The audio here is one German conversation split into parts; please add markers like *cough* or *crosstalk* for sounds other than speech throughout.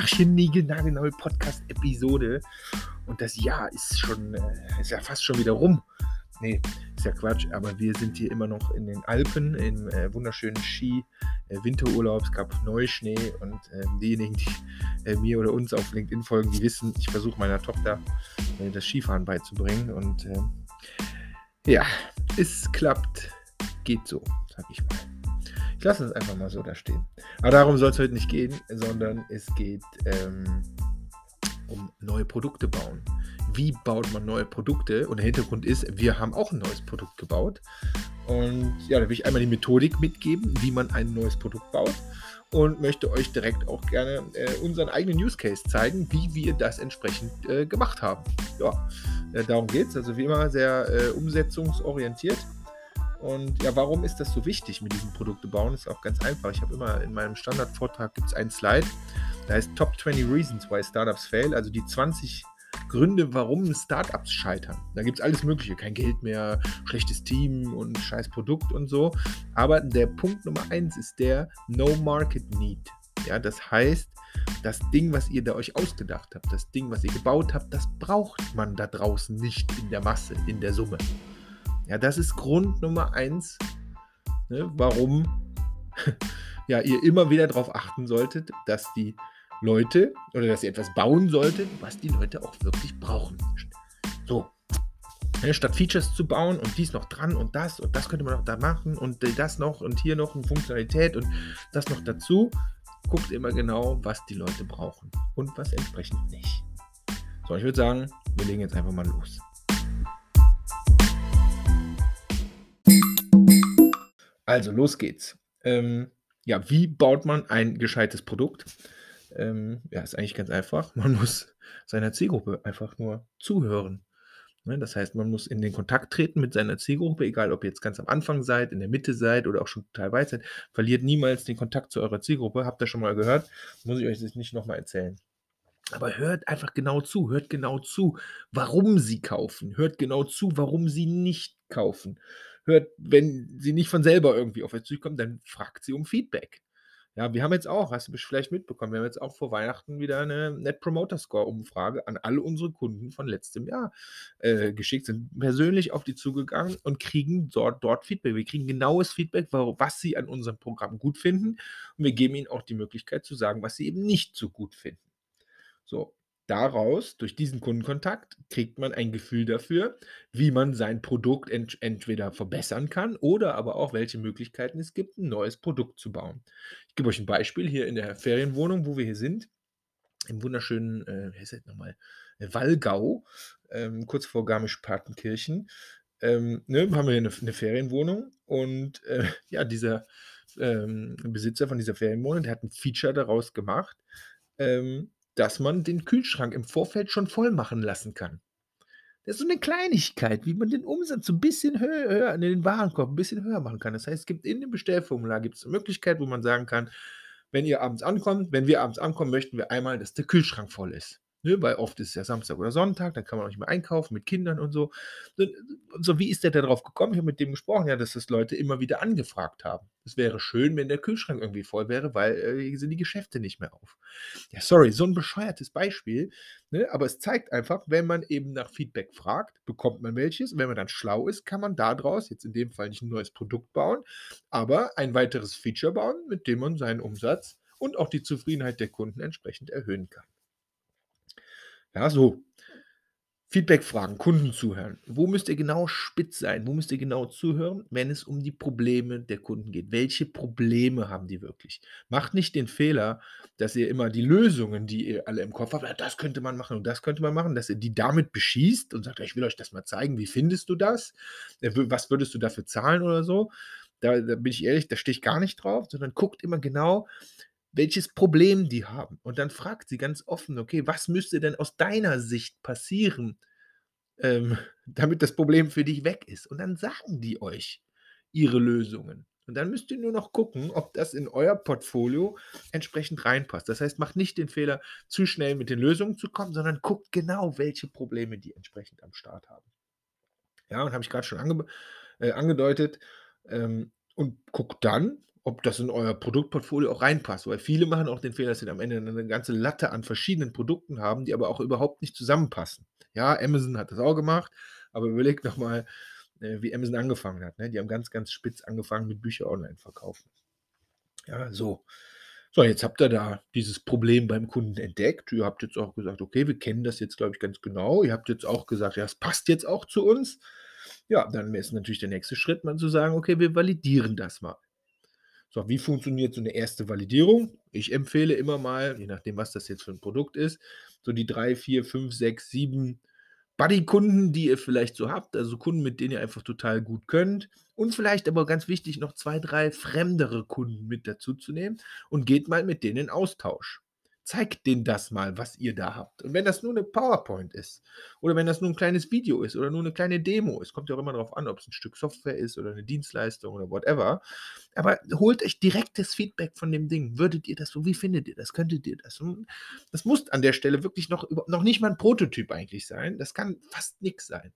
Tachchen nagelneue Podcast-Episode. Und das Jahr ist schon, äh, ist ja fast schon wieder rum. Nee, ist ja Quatsch, aber wir sind hier immer noch in den Alpen, im äh, wunderschönen Ski-Winterurlaub. Äh, es gab Neuschnee und äh, diejenigen, die äh, mir oder uns auf LinkedIn folgen, die wissen, ich versuche meiner Tochter äh, das Skifahren beizubringen. Und ähm, ja, es klappt, geht so, sag ich mal. Ich lasse es einfach mal so da stehen. Aber darum soll es heute nicht gehen, sondern es geht ähm, um neue Produkte bauen. Wie baut man neue Produkte? Und der Hintergrund ist, wir haben auch ein neues Produkt gebaut. Und ja, da will ich einmal die Methodik mitgeben, wie man ein neues Produkt baut. Und möchte euch direkt auch gerne äh, unseren eigenen Use Case zeigen, wie wir das entsprechend äh, gemacht haben. Ja, äh, darum geht es. Also wie immer sehr äh, umsetzungsorientiert. Und ja, warum ist das so wichtig mit diesem Produkte bauen? Ist auch ganz einfach. Ich habe immer in meinem Standardvortrag gibt es einen Slide, da heißt Top 20 Reasons Why Startups Fail, also die 20 Gründe, warum Startups scheitern. Da gibt es alles Mögliche. Kein Geld mehr, schlechtes Team und scheiß Produkt und so. Aber der Punkt Nummer eins ist der No Market Need. Ja, das heißt, das Ding, was ihr da euch ausgedacht habt, das Ding, was ihr gebaut habt, das braucht man da draußen nicht in der Masse, in der Summe. Ja, das ist Grund Nummer eins, ne, warum *laughs* ja, ihr immer wieder darauf achten solltet, dass die Leute oder dass ihr etwas bauen solltet, was die Leute auch wirklich brauchen. So. Ja, statt Features zu bauen und dies noch dran und das und das könnte man noch da machen und das noch und hier noch eine Funktionalität und das noch dazu, guckt immer genau, was die Leute brauchen und was entsprechend nicht. So, ich würde sagen, wir legen jetzt einfach mal los. Also, los geht's. Ähm, ja, wie baut man ein gescheites Produkt? Ähm, ja, ist eigentlich ganz einfach. *laughs* Man muss seiner Zielgruppe einfach nur zuhören. Ne, das heißt, man muss in den Kontakt treten mit seiner Zielgruppe, egal ob ihr jetzt ganz am Anfang seid, in der Mitte seid oder auch schon total weit seid. Verliert niemals den Kontakt zu eurer Zielgruppe. Habt ihr schon mal gehört? Muss ich euch das nicht nochmal erzählen. Aber hört einfach genau zu, hört genau zu, warum sie kaufen, hört genau zu, warum sie nicht kaufen hört, wenn sie nicht von selber irgendwie auf euch zukommt, dann fragt sie um Feedback. Ja, wir haben jetzt auch, hast du vielleicht mitbekommen, wir haben jetzt auch vor Weihnachten wieder eine Net Promoter Score Umfrage an alle unsere Kunden von letztem Jahr äh, geschickt, sind persönlich auf die zugegangen und kriegen dort, dort Feedback. Wir kriegen genaues Feedback, was sie an unserem Programm gut finden und wir geben ihnen auch die Möglichkeit zu sagen, was sie eben nicht so gut finden. So, daraus, durch diesen Kundenkontakt, kriegt man ein Gefühl dafür, wie man sein Produkt ent entweder verbessern kann oder aber auch, welche Möglichkeiten es gibt, ein neues Produkt zu bauen. Ich gebe euch ein Beispiel hier in der Ferienwohnung, wo wir hier sind, im wunderschönen, äh, wie heißt das nochmal, Wallgau, ähm, kurz vor Garmisch-Partenkirchen. Ähm, ne, haben wir hier eine, eine Ferienwohnung und äh, *laughs* ja, dieser ähm, Besitzer von dieser Ferienwohnung, der hat ein Feature daraus gemacht, ähm, dass man den Kühlschrank im Vorfeld schon voll machen lassen kann. Das ist so eine Kleinigkeit, wie man den Umsatz so ein bisschen höher, höher den Warenkorb ein bisschen höher machen kann. Das heißt, es gibt in dem Bestellformular gibt's eine Möglichkeit, wo man sagen kann, wenn ihr abends ankommt, wenn wir abends ankommen, möchten wir einmal, dass der Kühlschrank voll ist. Ne, weil oft ist es ja Samstag oder Sonntag, dann kann man auch nicht mehr einkaufen mit Kindern und so. Und so, wie ist der da drauf gekommen? Ich habe mit dem gesprochen, ja, dass das Leute immer wieder angefragt haben. Es wäre schön, wenn der Kühlschrank irgendwie voll wäre, weil äh, sind die Geschäfte nicht mehr auf. Ja, sorry, so ein bescheuertes Beispiel, ne? aber es zeigt einfach, wenn man eben nach Feedback fragt, bekommt man welches. Wenn man dann schlau ist, kann man daraus, jetzt in dem Fall nicht ein neues Produkt bauen, aber ein weiteres Feature bauen, mit dem man seinen Umsatz und auch die Zufriedenheit der Kunden entsprechend erhöhen kann. Ja, so. Feedback-Fragen, Kunden zuhören. Wo müsst ihr genau spitz sein? Wo müsst ihr genau zuhören, wenn es um die Probleme der Kunden geht? Welche Probleme haben die wirklich? Macht nicht den Fehler, dass ihr immer die Lösungen, die ihr alle im Kopf habt, das könnte man machen und das könnte man machen, dass ihr die damit beschießt und sagt, ich will euch das mal zeigen, wie findest du das? Äh, was würdest du dafür zahlen oder so? Da, da bin ich ehrlich, da stehe ich gar nicht drauf, sondern guckt immer genau, welches Problem die haben. Und dann fragt sie ganz offen, okay, was müsste denn aus deiner Sicht passieren, ähm, *laughs* damit das Problem für dich weg ist? Und dann sagen die euch ihre Lösungen. Und dann müsst ihr nur noch gucken, ob das in euer Portfolio entsprechend reinpasst. Das heißt, macht nicht den Fehler, zu schnell mit den Lösungen zu kommen, sondern guckt genau, welche Probleme die entsprechend am Start haben. Ja, und habe ich gerade schon ange äh, angedeutet. Ähm, und guckt dann, ob das in euer Produktportfolio auch reinpasst, weil viele machen auch den Fehler, dass sie am Ende 'ne ganze Latte an verschiedenen Produkten haben, die aber auch überhaupt nicht zusammenpassen. Ja, Amazon hat das auch gemacht, aber überlegt doch mal, äh, wie Amazon angefangen hat, ne? Die haben ganz, ganz spitz angefangen mit Bücher online verkaufen. Ja, so. So, jetzt habt ihr da dieses Problem beim Kunden entdeckt. Ihr habt jetzt auch gesagt: „Okay, wir kennen das jetzt, glaube ich, ganz genau.“ Ihr habt jetzt auch gesagt: „Ja, es passt jetzt auch zu uns.“ Ja, dann ist natürlich der nächste Schritt, mal zu sagen: „Okay, wir validieren das mal.“ So, wie funktioniert so 'ne erste Validierung? Ich empfehle immer mal, je nachdem, was das jetzt für 'n Produkt ist, so die 3, 4, 5, 6, 7 Buddy-Kunden, die ihr vielleicht so habt, also Kunden, mit denen ihr einfach total gut könnt und vielleicht aber ganz wichtig, noch 2, 3 fremdere Kunden mit dazuzunehmen und geht mal mit denen in Austausch. Zeigt denen das mal, was ihr da habt. Und wenn das nur 'ne PowerPoint ist oder wenn das nur 'n kleines Video ist oder nur 'ne kleine Demo ist, kommt ja auch immer drauf an, ob's 'n Stück Software ist oder 'ne Dienstleistung oder whatever. Aber holt euch direktes Feedback von dem Ding. Würdet ihr das so wie findet ihr das? Könntet ihr das? Hm, das muss an der Stelle wirklich noch noch nicht mal 'n Prototyp eigentlich sein. Das kann fast nix sein.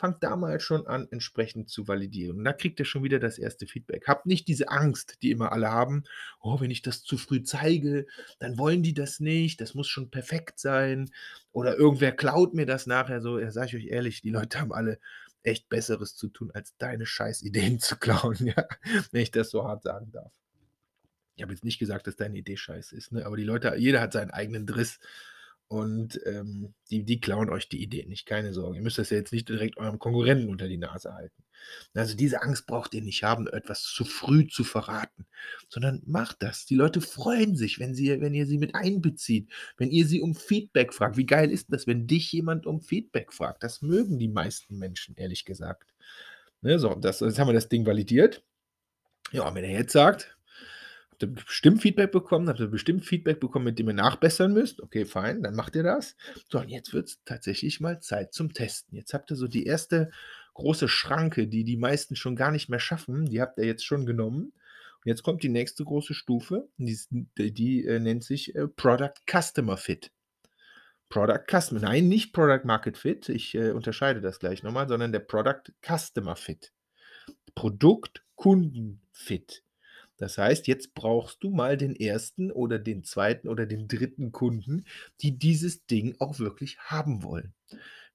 Fangt da mal schon an, entsprechend zu validieren. Und da kriegt ihr schon wieder das erste Feedback. Habt nicht diese Angst, die immer alle haben: „Oh, wenn ich das zu früh zeige, dann wollen die das nicht. Das muss schon perfekt sein oder irgendwer klaut mir das nachher so.“ Ja, sage ich euch ehrlich, die Leute haben alle echt Besseres zu tun, als deine Scheißideen *laughs* zu klauen, ja, wenn ich das so hart sagen darf. Ich habe jetzt nicht gesagt, dass deine Idee scheiße ist, ne, aber die Leute jeder hat seinen eigenen Driss und, ähm, die die klauen euch die Ideen nicht, keine Sorge. Ihr müsst das ja jetzt nicht direkt eurem Konkurrenten unter die Nase halten. Also, diese Angst braucht ihr nicht haben, etwas zu früh zu verraten, sondern macht das. Die Leute freuen sich, wenn sie wenn ihr sie mit einbezieht, wenn ihr sie um Feedback fragt. Wie geil ist das, wenn dich jemand um Feedback fragt? Das mögen die meisten Menschen, ehrlich gesagt. Ne, so, das jetzt haben wir das Ding validiert. Ja, und wenn er jetzt sagt habt ihr bestimmt Feedback bekommen habt ihr bestimmt Feedback bekommen, mit dem ihr nachbessern müsst. Okay, fein, dann macht ihr das. So, und jetzt wird's tatsächlich mal Zeit zum Testen. Jetzt habt ihr so die erste große Schranke, die die meisten schon gar nicht mehr schaffen, die habt ihr jetzt schon genommen. Und jetzt kommt die nächste große Stufe, die ist d die, äh, nennt sich, äh, Product Customer Fit. Product Customer nein, nicht Product Market Fit, ich, äh, unterscheide das gleich noch mal, sondern der Product Customer Fit. Produkt-Kunden-Fit. Das heißt, jetzt brauchst du mal den 1. oder den 2. oder den 3. Kunden, die dieses Ding auch wirklich haben wollen.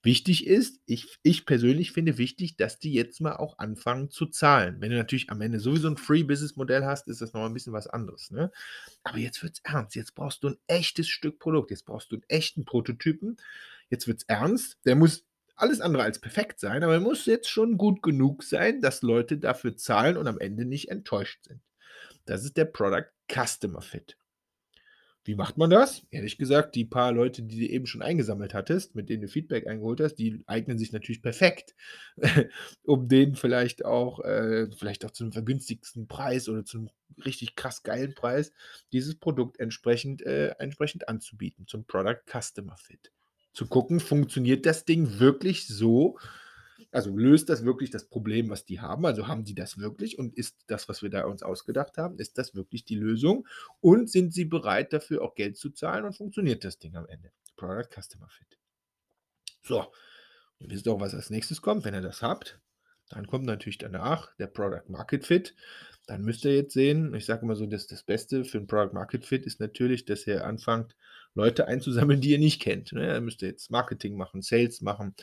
Wichtig ist, ich ich persönlich finde wichtig, dass die jetzt mal auch anfangen zu zahlen. Wenn du natürlich am Ende sowieso 'n Free-Business-Modell hast, ist das noch mal 'n bisschen was anderes, ne? Aber jetzt wird's ernst. Jetzt brauchst du 'n echtes Stück Produkt. Jetzt brauchst du 'n echten Prototypen. Jetzt wird's ernst. Der muss alles andere als perfekt sein, aber er muss jetzt schon gut genug sein, dass Leute dafür zahlen und am Ende nicht enttäuscht sind. Das ist der Product Customer Fit. Wie macht man das? Ehrlich gesagt, die paar Leute, die du eben schon eingesammelt hattest, mit denen du Feedback eingeholt hast, die eignen sich natürlich perfekt, *laughs* um denen vielleicht auch äh, vielleicht auch zu 'nem vergünstigsten Preis oder zu 'nem richtig krass geilen Preis dieses Produkt entsprechend äh, entsprechend anzubieten, zum Product Customer Fit. Zu gucken, funktioniert das Ding wirklich so also, löst das wirklich das Problem, was die haben? Also, haben die das wirklich und ist das, was wir da uns ausgedacht haben ist das wirklich die Lösung? Und sind sie bereit, dafür auch Geld zu zahlen und funktioniert das Ding am Ende? Product Customer Fit. So, ihr wisst auch, was als Nächstes kommt, wenn ihr das habt. Dann kommt natürlich danach der Product Market Fit. Dann müsst ihr jetzt sehen ich sage immer so, das das Beste für 'n Product Market Fit ist natürlich, dass ihr anfangt, Leute einzusammeln, die ihr nicht kennt, ne? Da müsst ihr jetzt Marketing machen, Sales machen,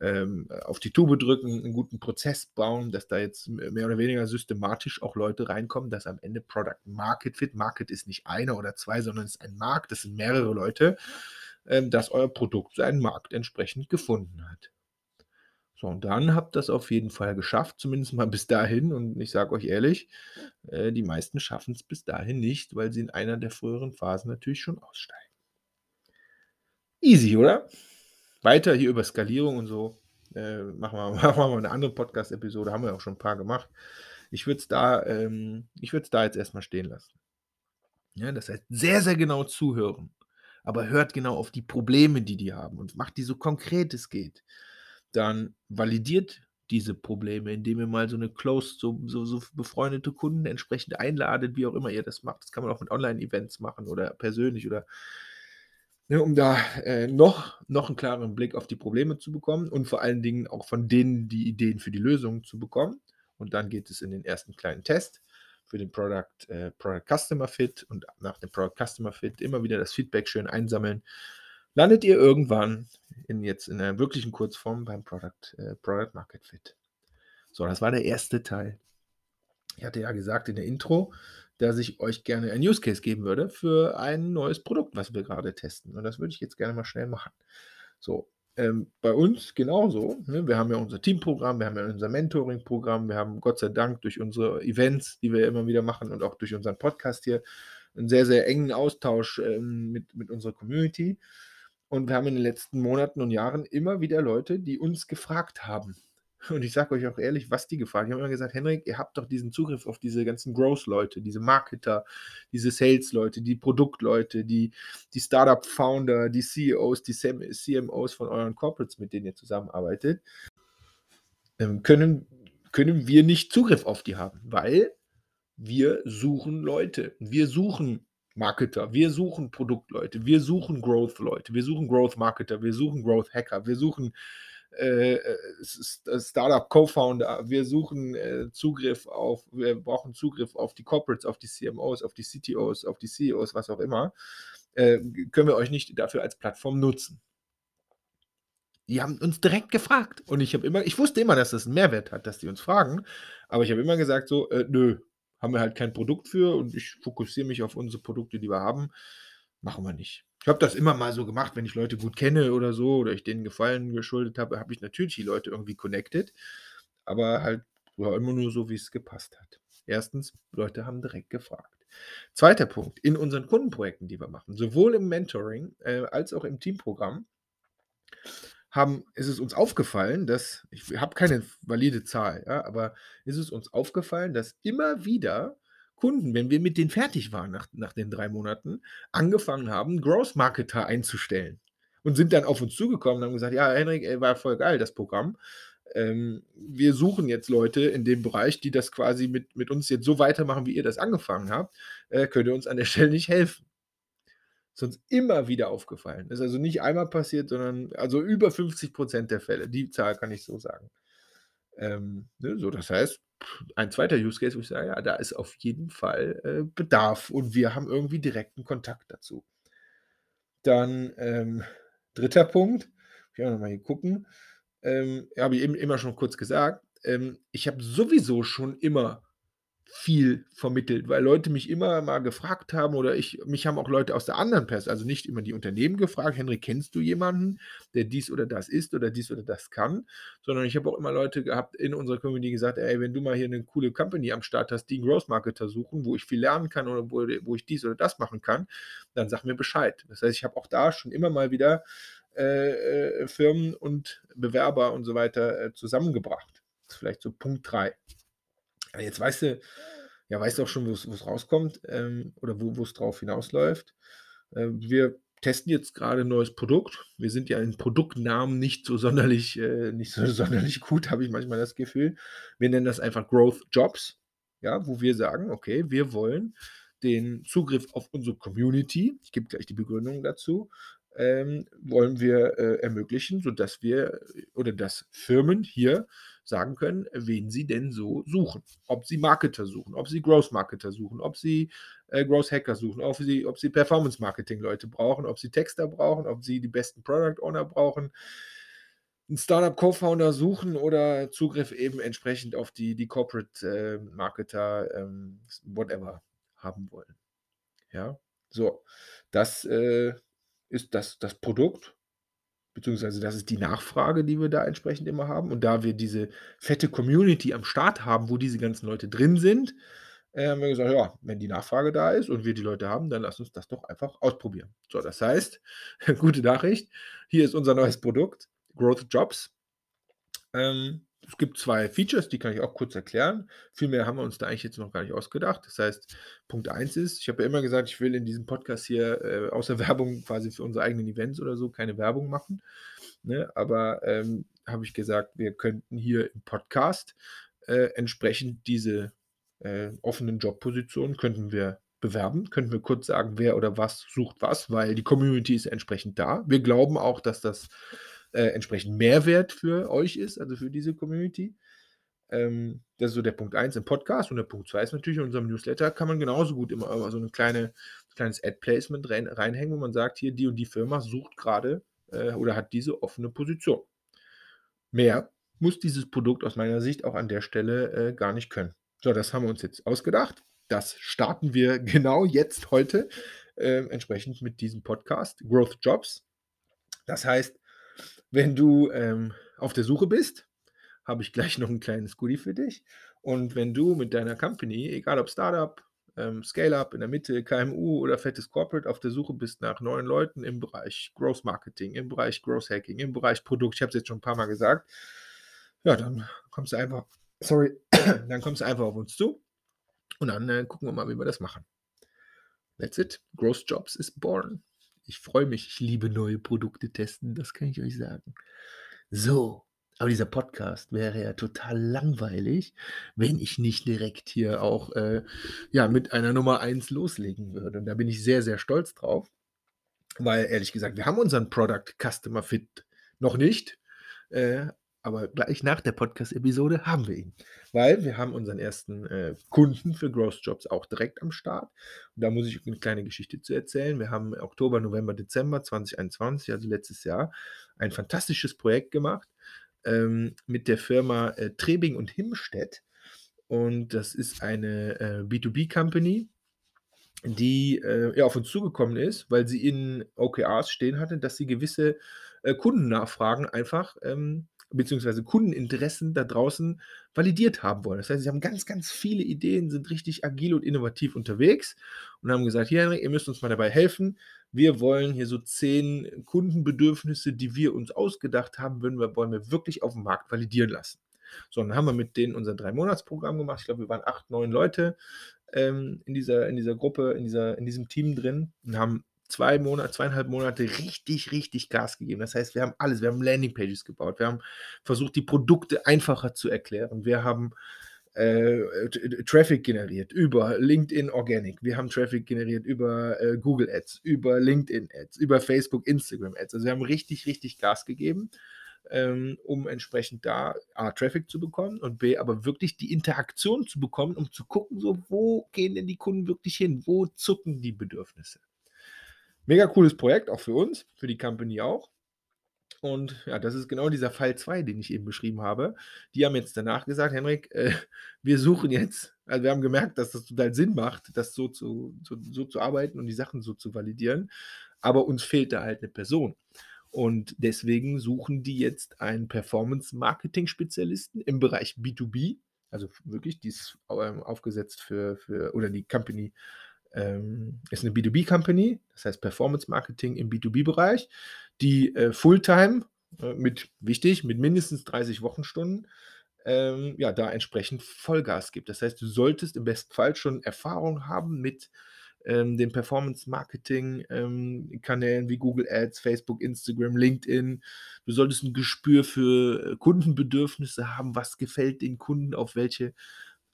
ähm, auf die Tube drücken, 'n guten Prozess bauen, dass da jetzt mehr oder weniger systematisch auch Leute reinkommen, dass am Ende Product Market Fit Market ist nicht 1 oder 2, sondern ist ein Markt, das sind mehrere Leute, ähm, dass euer Produkt seinen Markt entsprechend gefunden hat. So, und dann habt ihr's auf jeden Fall geschafft, zumindest mal bis dahin. Und ich sage euch ehrlich, äh, die meisten schaffen's bis dahin nicht, weil sie in einer der früheren Phasen natürlich schon aussteigen. Easy, oder? Weiter hier über Skalierung und so, äh, machen wir *laughs* machen wir mal 'ne andere Podcast-Episode, haben wir auch schon 'n paar gemacht. Ich würde es da ähm, ich würde es da jetzt erst mal stehen lassen. Ja, das heißt, sehr, sehr genau zuhören, aber hört genau auf die Probleme, die die haben und macht die so konkret es geht. Dann validiert diese Probleme, indem ihr mal so 'ne closed so so so befreundete Kunden entsprechend einladet, wie auch immer ihr das macht. Das kann man auch mit Online-Events machen oder persönlich oder ne, um da, äh, noch noch 'n klareren Blick auf die Probleme zu bekommen und vor allen Dingen auch von denen die Ideen für die Lösungen zu bekommen. Und dann geht es in den ersten kleinen Test. für den Product, äh, Product Customer Fit und nach dem Product Customer Fit immer wieder das Feedback schön einsammeln, landet ihr irgendwann in jetzt in der wirklichen Kurzform beim Product, äh, Product Market Fit. So, das war der erste Teil. Ich hatte ja gesagt in der Intro, dass ich euch gerne ein Use Case geben würde für ein neues Produkt, was wir gerade testen. Und das würde ich jetzt gerne mal schnell machen. So, ähm, bei uns genauso. Ne? Wir haben ja unser Teamprogramm, wir haben ja unser Mentoring-Programm, wir haben Gott sei Dank durch unsere Events, die wir immer wieder machen und auch durch unseren Podcast hier, einen sehr, sehr engen Austausch ähm, mit, mit unserer Community. Und wir haben in den letzten Monaten und Jahren immer wieder Leute, die uns gefragt haben, und ich sage euch auch ehrlich, was die gefragt haben. Ich habe immer gesagt, Henrik, ihr habt doch diesen Zugriff auf diese ganzen Growth-Leute, diese Marketer, diese Sales-Leute, die Produktleute, die, die Startup-Founder, die CEOs, die CMOs von euren Corporates, mit denen ihr zusammenarbeitet. Ähm, können, können wir nicht Zugriff auf die haben, weil wir suchen Leute. Wir suchen Marketer, wir suchen Produktleute, wir suchen Growth-Leute, wir suchen Growth-Marketer, wir suchen Growth-Hacker, wir suchen äh, Startup Co-Founder, wir suchen äh, Zugriff auf, wir brauchen Zugriff auf die Corporates, auf die CMOs, auf die CTOs, auf die CEOs, was auch immer, äh, können wir euch nicht dafür als Plattform nutzen. Die haben uns direkt gefragt und ich habe immer, ich wusste immer, dass das einen Mehrwert hat, dass die uns fragen, aber ich habe immer gesagt so, äh, nö, haben wir halt kein Produkt für und ich fokussiere mich auf unsere Produkte, die wir haben, machen wir nicht. Ich habe das immer mal so gemacht, wenn ich Leute gut kenne oder so oder ich denen Gefallen geschuldet habe, habe ich natürlich die Leute irgendwie connected, aber halt war immer nur so, wie es gepasst hat. Erstens, Leute haben direkt gefragt. Zweiter Punkt, in unseren Kundenprojekten, die wir machen, sowohl im Mentoring äh, als auch im Teamprogramm, haben, ist es uns aufgefallen, dass, ich habe keine valide Zahl, ja, aber ist es uns aufgefallen, dass immer wieder Kunden, wenn wir mit denen fertig waren nach, nach den drei Monaten, angefangen haben, Growth Marketer einzustellen. Und sind dann auf uns zugekommen und haben gesagt, ja, Henrik, ey, war voll geil, das Programm. Ähm, wir suchen jetzt Leute in dem Bereich, die das quasi mit, mit uns jetzt so weitermachen, wie ihr das angefangen habt. Äh, könnt ihr uns an der Stelle nicht helfen? Uns immer wieder aufgefallen. Ist also nicht einmal passiert, sondern also über 50 Prozent der Fälle. Die Zahl kann ich so sagen. Ähm, ne, so, das heißt, ein zweiter Use Case, wo ich sage, ja, da ist auf jeden Fall äh, Bedarf und wir haben irgendwie direkten Kontakt dazu. Dann ähm, dritter Punkt, ich will nochmal hier gucken, ähm, habe ich eben immer schon kurz gesagt, ähm, ich habe sowieso schon immer viel vermittelt, weil Leute mich immer mal gefragt haben oder ich, mich haben auch Leute aus der anderen Perspektive, also nicht immer die Unternehmen gefragt, Henry, kennst du jemanden, der dies oder das ist oder dies oder das kann, sondern ich habe auch immer Leute gehabt in unserer Community, die gesagt, ey, wenn du mal hier eine coole Company am Start hast, die einen Growth Marketer suchen, wo ich viel lernen kann oder wo, wo ich dies oder das machen kann, dann sag mir Bescheid. Das heißt, ich habe auch da schon immer mal wieder äh, äh Firmen und Bewerber und so weiter äh, zusammengebracht. Das ist vielleicht so Punkt 3. Jetzt weißt du, ja, weißt du auch schon, wo es rauskommt ähm, oder wo es drauf hinausläuft. Äh, wir testen jetzt gerade ein neues Produkt. Wir sind ja in Produktnamen nicht so sonderlich, äh, nicht so *laughs* sonderlich gut, habe ich manchmal das Gefühl. Wir nennen das einfach Growth Jobs, ja, wo wir sagen, okay, wir wollen den Zugriff auf unsere Community, ich gebe gleich die Begründung dazu, ähm, wollen wir äh, ermöglichen, sodass wir oder dass Firmen hier sagen können, wen sie denn so suchen. Ob sie Marketer suchen, ob sie Growth Marketer suchen, ob sie äh, Growth Hacker suchen, ob sie, ob sie Performance Marketing Leute brauchen, ob sie Texter brauchen, ob sie die besten Product Owner brauchen, einen Startup Co-Founder suchen oder Zugriff eben entsprechend auf die, die Corporate äh, Marketer, ähm, whatever, haben wollen. Ja, so, das äh, ist das, das Produkt beziehungsweise das ist die Nachfrage, die wir da entsprechend immer haben. Und da wir diese fette Community am Start haben, wo diese ganzen Leute drin sind, äh, haben wir gesagt, ja, wenn die Nachfrage da ist und wir die Leute haben, dann lass uns das doch einfach ausprobieren. So, das heißt, *laughs* gute Nachricht, hier ist unser neues Produkt, Growth Jobs. Ähm, es gibt zwei Features, die kann ich auch kurz erklären. Viel mehr haben wir uns da eigentlich jetzt noch gar nicht ausgedacht. Das heißt, Punkt 1 ist, ich habe ja immer gesagt, ich will in diesem Podcast hier äh, außer *laughs* Werbung quasi für unsere eigenen Events oder so keine Werbung machen. Ne? Aber ähm, habe ich gesagt, wir könnten hier im Podcast äh, entsprechend diese äh, offenen Jobpositionen könnten wir bewerben, könnten wir kurz sagen, wer oder was sucht was, weil die Community ist entsprechend da. Wir glauben auch, dass das äh, entsprechend Mehrwert für euch ist, also für diese Community. Ähm, das ist so der Punkt 1 im Podcast und der Punkt 2 ist natürlich in unserem Newsletter kann man genauso gut immer so ein kleine, kleines Ad-Placement rein, reinhängen, wo man sagt, hier die und die Firma sucht gerade äh, oder hat diese offene Position. Mehr muss dieses Produkt aus meiner Sicht auch an der Stelle äh, gar nicht können. So, das haben wir uns jetzt ausgedacht. Das starten wir *laughs* genau jetzt heute äh, entsprechend mit diesem Podcast Growth Jobs. Das heißt, wenn du ähm, auf der Suche bist, habe ich gleich *laughs* noch ein kleines Goodie für dich. Und wenn du mit deiner Company, egal ob Startup, ähm, Scale-up in der Mitte, KMU oder fettes Corporate auf der Suche bist nach neuen Leuten im Bereich Growth Marketing, im Bereich Growth Hacking, im Bereich Produkt, ich habe es jetzt schon ein paar Mal gesagt, ja, dann kommst du einfach, sorry, *coughs* dann kommst du einfach auf uns zu und dann äh, gucken wir mal, wie wir das machen. That's it. Growth Jobs is born. Ich freue mich, ich liebe neue Produkte testen, das kann ich euch sagen. So, aber dieser Podcast wäre ja total langweilig, wenn ich nicht direkt hier auch äh, ja, mit einer Nummer 1 loslegen würde. Und da bin ich sehr, sehr stolz drauf, weil ehrlich gesagt, wir haben unseren Product Customer Fit noch nicht. Äh, aber gleich nach der Podcast-Episode haben wir ihn. Weil wir haben unseren ersten äh, Kunden für Growth Jobs auch direkt am Start. Und da muss ich eine kleine Geschichte zu erzählen. Wir haben Oktober, November, Dezember 2021, also letztes Jahr, ein fantastisches Projekt gemacht ähm, mit der Firma äh, Trebing und Himstedt. Und das ist eine äh, B2B-Company, die äh, ja, auf uns zugekommen ist, weil sie in OKRs stehen hatte, dass sie gewisse äh, Kundennachfragen einfach ähm, beziehungsweise Kundeninteressen da draußen validiert haben wollen. Das heißt, sie haben ganz, ganz viele Ideen, sind richtig agil und innovativ unterwegs und haben gesagt, hier Henrik, ihr müsst uns mal dabei helfen. Wir wollen hier so zehn Kundenbedürfnisse, die wir uns ausgedacht haben, würden wir, wollen wir wirklich auf dem Markt validieren lassen. So, dann haben wir mit denen unser Drei-Monats-Programm gemacht. Ich glaube, wir waren acht, neun Leute ähm, in, dieser, in dieser Gruppe, in, dieser, in diesem Team drin und haben zwei Monate, zweieinhalb Monate richtig, richtig Gas gegeben. Das heißt, wir haben alles, wir haben Landingpages gebaut, wir haben versucht, die Produkte einfacher zu erklären. Wir haben äh, Traffic generiert über LinkedIn Organic. Wir haben Traffic generiert über äh, Google Ads, über LinkedIn Ads, über Facebook, Instagram Ads. Also wir haben richtig, richtig Gas gegeben, ähm, um entsprechend da A, Traffic zu bekommen und B, aber wirklich die Interaktion zu bekommen, um zu gucken, so, wo gehen denn die Kunden wirklich hin? Wo zucken die Bedürfnisse? Mega cooles Projekt, auch für uns, für die Company auch. Und ja, das ist genau dieser Fall 2, den ich eben beschrieben habe. Die haben jetzt danach gesagt, Henrik, äh, wir suchen jetzt, also wir haben gemerkt, dass das total Sinn macht, das so zu, so, so zu arbeiten und die Sachen so zu validieren. Aber uns fehlt da halt eine Person. Und deswegen suchen die jetzt einen Performance-Marketing-Spezialisten im Bereich B2B. Also wirklich, die ist ähm, aufgesetzt für, für, oder die Company ähm, ist eine B2B-Company, das heißt Performance Marketing im B2B-Bereich, die äh, Fulltime äh, mit, wichtig, mit mindestens 30 Wochenstunden, ähm, ja, da entsprechend Vollgas gibt. Das heißt, du solltest im besten Fall schon Erfahrung haben mit ähm, den Performance-Marketing-Kanälen ähm, wie Google Ads, Facebook, Instagram, LinkedIn. Du solltest ein Gespür für äh, Kundenbedürfnisse haben, was gefällt den Kunden, auf welche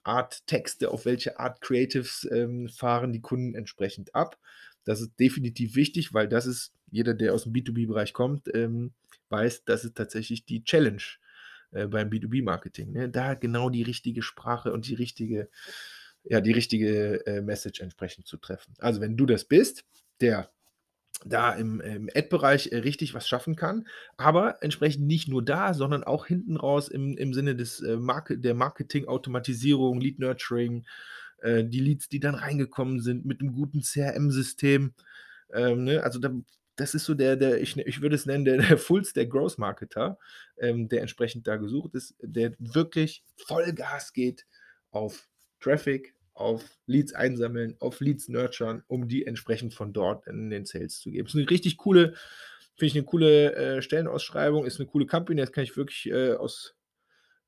Art Texte, auf welche Art Creatives ähm, fahren die Kunden entsprechend ab. Das ist definitiv wichtig, weil das ist, jeder, der aus dem B2B-Bereich kommt, ähm, weiß, das ist tatsächlich die Challenge äh, beim B2B-Marketing. Ne? Da genau die richtige Sprache und die richtige, ja, die richtige äh, Message entsprechend zu treffen. Also wenn du das bist, der da im, im Ad-Bereich äh, richtig was schaffen kann, aber entsprechend nicht nur da, sondern auch hinten raus im, im Sinne des, äh, Marke, der Marketing-Automatisierung, Lead-Nurturing, äh, die Leads, die dann reingekommen sind mit einem guten CRM-System. Ähm, ne? Also da, das ist so der, der ich, ich würde es nennen, der, der Full-Stack Growth-Marketer, ähm, der entsprechend da gesucht ist, der wirklich Vollgas geht auf Traffic, auf Leads einsammeln, auf Leads nurturen, um die entsprechend von dort in den Sales zu geben. Das ist eine richtig coole, finde ich eine coole äh, Stellenausschreibung, ist eine coole Company, das kann ich wirklich äh, aus,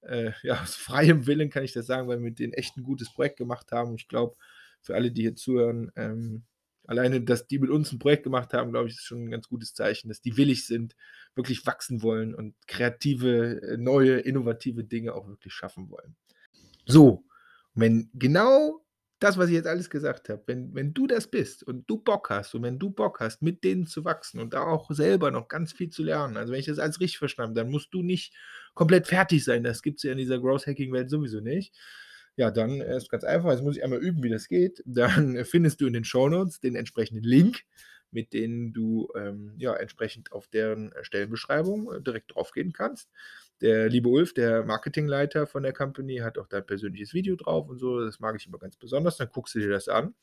äh, ja, aus *laughs* freiem Willen kann ich das sagen, weil wir mit denen echt ein gutes Projekt gemacht haben. Ich glaube, für alle, die hier zuhören, ähm, alleine, dass die mit uns ein Projekt gemacht haben, glaube ich, ist schon ein ganz gutes Zeichen, dass die willig sind, wirklich wachsen wollen und kreative, äh, neue, innovative Dinge auch wirklich schaffen wollen. So, wenn genau das, was ich jetzt alles gesagt habe, wenn wenn du das bist und du Bock hast und wenn du Bock hast, mit denen zu wachsen und da auch selber noch ganz viel zu lernen also, wenn ich das alles richtig verstanden habe, dann musst du nicht komplett fertig sein. Das gibt's ja in dieser Growth Hacking Welt sowieso nicht. Ja, dann ist ganz einfach. Jetzt muss ich einmal üben, wie das geht. Dann *laughs* findest du in den Shownotes den entsprechenden Link, mit denen du, ähm, ja, entsprechend auf deren, äh, Stellenbeschreibung, äh, direkt draufgehen kannst. Der liebe Ulf, der Marketingleiter von der Company, hat auch da 'n persönliches Video drauf und so. Das mag ich immer ganz besonders. Dann guckst du dir das an.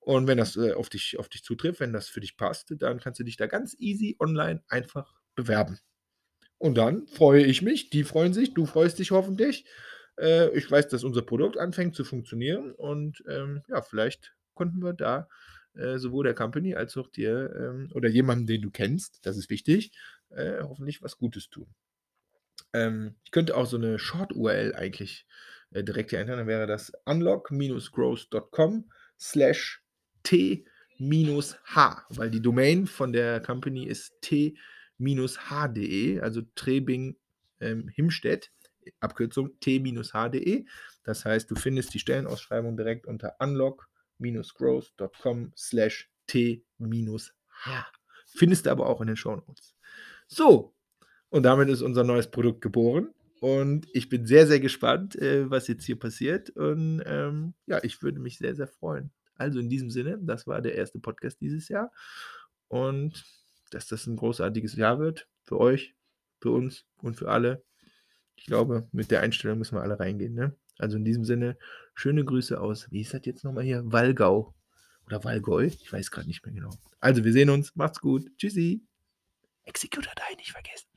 Und wenn das, äh, auf dich auf dich zutrifft, wenn das für dich passt, dann kannst du dich da ganz easy online einfach bewerben. Und dann freue ich mich, die freuen sich, du freust dich hoffentlich. Äh, ich weiß, dass unser Produkt anfängt zu funktionieren und, ähm, ja, vielleicht konnten wir da, äh, sowohl der Company als auch dir, ähm, oder jemandem, den du kennst, das ist wichtig, äh, hoffentlich was Gutes tun. Ähm, ich könnte auch so 'ne Short-URL eigentlich, äh, direkt hier eintragen, dann wäre das unlock-growth.com/t-h, weil die Domain von der Company ist t-h.de, also Trebing, ähm, Himstedt, Abkürzung t-h.de. Das heißt, du findest die Stellenausschreibung direkt unter unlock-growth.com/t-h. Findest du aber auch in den Shownotes. So, und damit ist unser neues Produkt geboren und ich bin sehr, sehr gespannt, äh, was jetzt hier passiert und, ähm, ja, ich würde mich sehr, sehr freuen. Also, in diesem Sinne, das war der 1. Podcast dieses Jahr und dass das 'n großartiges Jahr wird für euch, für uns und für alle. Ich glaube, mit der Einstellung müssen wir alle reingehen, ne? Also, in diesem Sinne, schöne Grüße aus wie ist das jetzt noch mal hier? Wallgau oder Wallgäu? Ich weiß grad nicht mehr genau. Also, wir sehen uns. Macht's gut. Tschüssi. Executor-Datei nicht vergessen.